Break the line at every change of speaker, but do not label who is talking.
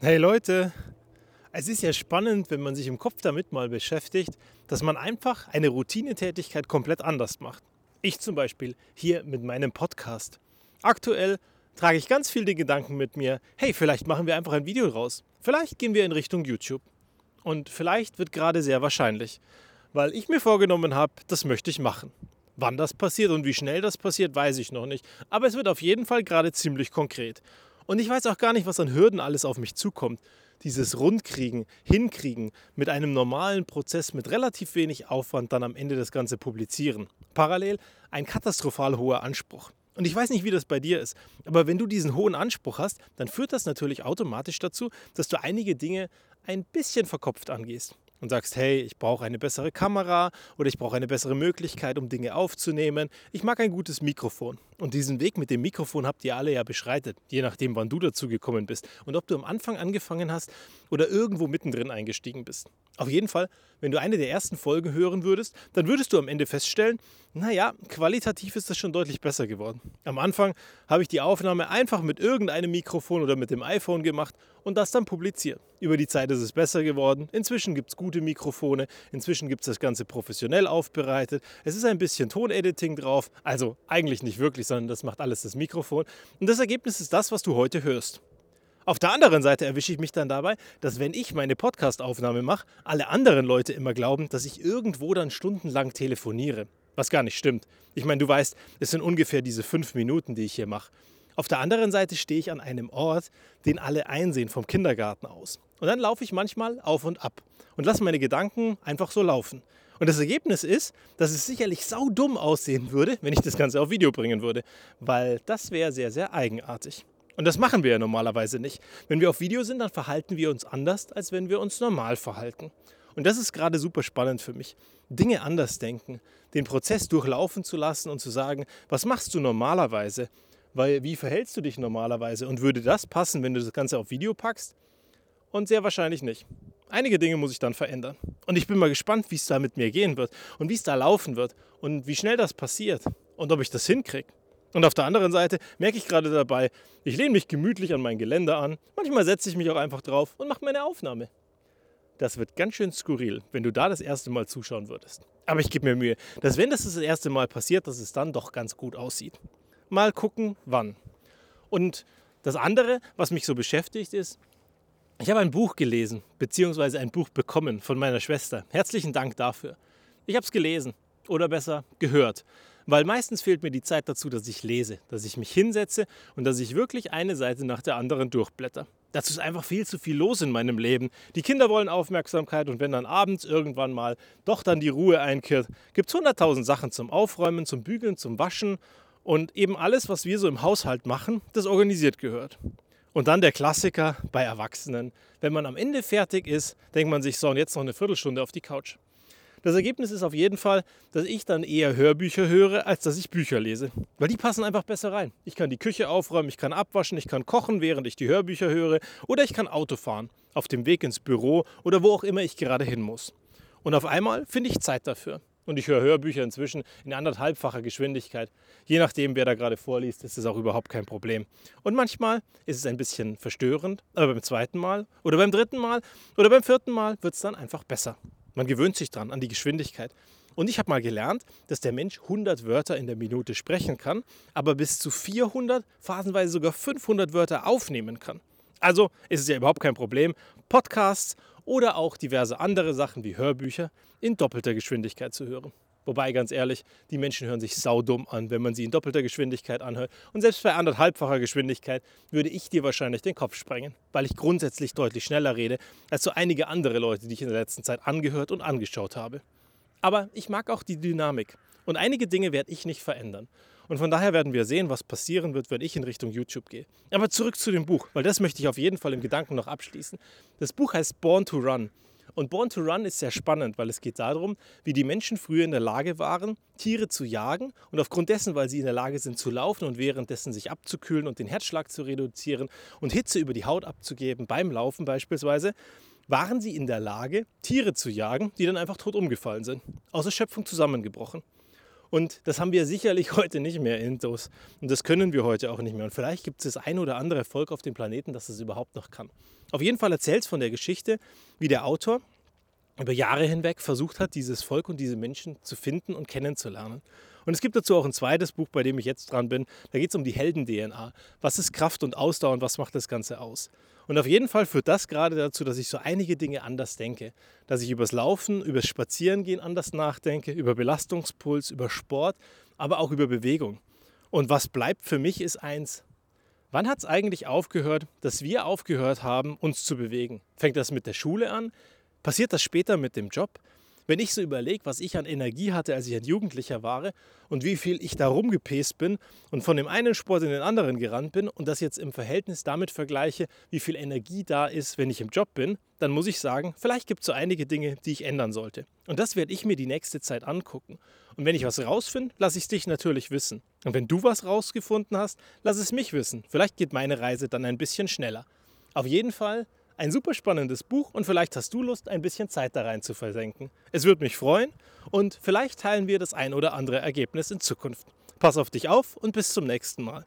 Hey Leute, es ist ja spannend, wenn man sich im Kopf damit mal beschäftigt, dass man einfach eine Routinetätigkeit komplett anders macht. Ich zum Beispiel hier mit meinem Podcast. Aktuell trage ich ganz viel den Gedanken mit mir, hey, vielleicht machen wir einfach ein Video draus. Vielleicht gehen wir in Richtung YouTube. Und vielleicht wird gerade sehr wahrscheinlich, weil ich mir vorgenommen habe, das möchte ich machen. Wann das passiert und wie schnell das passiert, weiß ich noch nicht. Aber es wird auf jeden Fall gerade ziemlich konkret. Und ich weiß auch gar nicht, was an Hürden alles auf mich zukommt. Dieses Rundkriegen, Hinkriegen mit einem normalen Prozess mit relativ wenig Aufwand dann am Ende das Ganze publizieren. Parallel ein katastrophal hoher Anspruch. Und ich weiß nicht, wie das bei dir ist, aber wenn du diesen hohen Anspruch hast, dann führt das natürlich automatisch dazu, dass du einige Dinge ein bisschen verkopft angehst und sagst, hey, ich brauche eine bessere Kamera oder ich brauche eine bessere Möglichkeit, um Dinge aufzunehmen. Ich mag ein gutes Mikrofon. Und diesen Weg mit dem Mikrofon habt ihr alle ja beschreitet, je nachdem, wann du dazu gekommen bist und ob du am Anfang angefangen hast oder irgendwo mittendrin eingestiegen bist. Auf jeden Fall, wenn du eine der ersten Folgen hören würdest, dann würdest du am Ende feststellen, naja, qualitativ ist das schon deutlich besser geworden. Am Anfang habe ich die Aufnahme einfach mit irgendeinem Mikrofon oder mit dem iPhone gemacht und das dann publiziert. Über die Zeit ist es besser geworden. Inzwischen gibt es gute Mikrofone, inzwischen gibt es das Ganze professionell aufbereitet. Es ist ein bisschen Tonediting drauf, also eigentlich nicht wirklich, sondern das macht alles das Mikrofon. Und das Ergebnis ist das, was du heute hörst. Auf der anderen Seite erwische ich mich dann dabei, dass wenn ich meine Podcast-Aufnahme mache, alle anderen Leute immer glauben, dass ich irgendwo dann stundenlang telefoniere. Was gar nicht stimmt. Ich meine, du weißt, es sind ungefähr diese fünf Minuten, die ich hier mache. Auf der anderen Seite stehe ich an einem Ort, den alle einsehen vom Kindergarten aus. Und dann laufe ich manchmal auf und ab und lasse meine Gedanken einfach so laufen. Und das Ergebnis ist, dass es sicherlich saudumm aussehen würde, wenn ich das Ganze auf Video bringen würde, weil das wäre sehr, sehr eigenartig. Und das machen wir ja normalerweise nicht. Wenn wir auf Video sind, dann verhalten wir uns anders, als wenn wir uns normal verhalten. Und das ist gerade super spannend für mich. Dinge anders denken, den Prozess durchlaufen zu lassen und zu sagen, was machst du normalerweise? Weil wie verhältst du dich normalerweise? Und würde das passen, wenn du das Ganze auf Video packst? Und sehr wahrscheinlich nicht. Einige Dinge muss ich dann verändern. Und ich bin mal gespannt, wie es da mit mir gehen wird und wie es da laufen wird und wie schnell das passiert und ob ich das hinkriege. Und auf der anderen Seite merke ich gerade dabei, ich lehne mich gemütlich an mein Geländer an. Manchmal setze ich mich auch einfach drauf und mache meine Aufnahme. Das wird ganz schön skurril, wenn du da das erste Mal zuschauen würdest. Aber ich gebe mir Mühe, dass wenn das das erste Mal passiert, dass es dann doch ganz gut aussieht. Mal gucken, wann. Und das andere, was mich so beschäftigt, ist, ich habe ein Buch gelesen, beziehungsweise ein Buch bekommen von meiner Schwester. Herzlichen Dank dafür. Ich habe es gelesen oder besser gehört. Weil meistens fehlt mir die Zeit dazu, dass ich lese, dass ich mich hinsetze und dass ich wirklich eine Seite nach der anderen durchblätter. Dazu ist einfach viel zu viel los in meinem Leben. Die Kinder wollen Aufmerksamkeit und wenn dann abends irgendwann mal doch dann die Ruhe einkehrt, gibt es hunderttausend Sachen zum Aufräumen, zum Bügeln, zum Waschen und eben alles, was wir so im Haushalt machen, das organisiert gehört. Und dann der Klassiker bei Erwachsenen. Wenn man am Ende fertig ist, denkt man sich so, und jetzt noch eine Viertelstunde auf die Couch. Das Ergebnis ist auf jeden Fall, dass ich dann eher Hörbücher höre, als dass ich Bücher lese. Weil die passen einfach besser rein. Ich kann die Küche aufräumen, ich kann abwaschen, ich kann kochen, während ich die Hörbücher höre. Oder ich kann Auto fahren, auf dem Weg ins Büro oder wo auch immer ich gerade hin muss. Und auf einmal finde ich Zeit dafür. Und ich höre Hörbücher inzwischen in anderthalbfacher Geschwindigkeit. Je nachdem, wer da gerade vorliest, ist es auch überhaupt kein Problem. Und manchmal ist es ein bisschen verstörend, aber beim zweiten Mal oder beim dritten Mal oder beim vierten Mal wird es dann einfach besser. Man gewöhnt sich dran, an die Geschwindigkeit. Und ich habe mal gelernt, dass der Mensch 100 Wörter in der Minute sprechen kann, aber bis zu 400, phasenweise sogar 500 Wörter aufnehmen kann. Also ist es ja überhaupt kein Problem, Podcasts oder auch diverse andere Sachen wie Hörbücher in doppelter Geschwindigkeit zu hören. Wobei, ganz ehrlich, die Menschen hören sich saudumm an, wenn man sie in doppelter Geschwindigkeit anhört. Und selbst bei anderthalbfacher Geschwindigkeit würde ich dir wahrscheinlich den Kopf sprengen, weil ich grundsätzlich deutlich schneller rede als so einige andere Leute, die ich in der letzten Zeit angehört und angeschaut habe. Aber ich mag auch die Dynamik. Und einige Dinge werde ich nicht verändern. Und von daher werden wir sehen, was passieren wird, wenn ich in Richtung YouTube gehe. Aber zurück zu dem Buch, weil das möchte ich auf jeden Fall im Gedanken noch abschließen. Das Buch heißt Born to Run. Und Born to Run ist sehr spannend, weil es geht darum, wie die Menschen früher in der Lage waren, Tiere zu jagen und aufgrund dessen, weil sie in der Lage sind zu laufen und währenddessen sich abzukühlen und den Herzschlag zu reduzieren und Hitze über die Haut abzugeben, beim Laufen beispielsweise, waren sie in der Lage, Tiere zu jagen, die dann einfach tot umgefallen sind, aus der Schöpfung zusammengebrochen. Und das haben wir sicherlich heute nicht mehr intus. Und das können wir heute auch nicht mehr. Und vielleicht gibt es das ein oder andere Volk auf dem Planeten, das es überhaupt noch kann. Auf jeden Fall erzählt es von der Geschichte, wie der Autor über Jahre hinweg versucht hat, dieses Volk und diese Menschen zu finden und kennenzulernen. Und es gibt dazu auch ein zweites Buch, bei dem ich jetzt dran bin. Da geht es um die Helden-DNA. Was ist Kraft und Ausdauer und was macht das Ganze aus? Und auf jeden Fall führt das gerade dazu, dass ich so einige Dinge anders denke. Dass ich übers Laufen, übers Spazierengehen anders nachdenke, über Belastungspuls, über Sport, aber auch über Bewegung. Und was bleibt für mich ist eins. Wann hat es eigentlich aufgehört, dass wir aufgehört haben, uns zu bewegen? Fängt das mit der Schule an? Passiert das später mit dem Job? Wenn ich so überlege, was ich an Energie hatte, als ich ein Jugendlicher war und wie viel ich da rumgepäst bin und von dem einen Sport in den anderen gerannt bin und das jetzt im Verhältnis damit vergleiche, wie viel Energie da ist, wenn ich im Job bin, dann muss ich sagen, vielleicht gibt es so einige Dinge, die ich ändern sollte. Und das werde ich mir die nächste Zeit angucken. Und wenn ich was rausfinde, lasse ich es dich natürlich wissen. Und wenn du was rausgefunden hast, lass es mich wissen. Vielleicht geht meine Reise dann ein bisschen schneller. Auf jeden Fall ein super spannendes Buch und vielleicht hast du Lust, ein bisschen Zeit da rein zu versenken. Es würde mich freuen und vielleicht teilen wir das ein oder andere Ergebnis in Zukunft. Pass auf dich auf und bis zum nächsten Mal.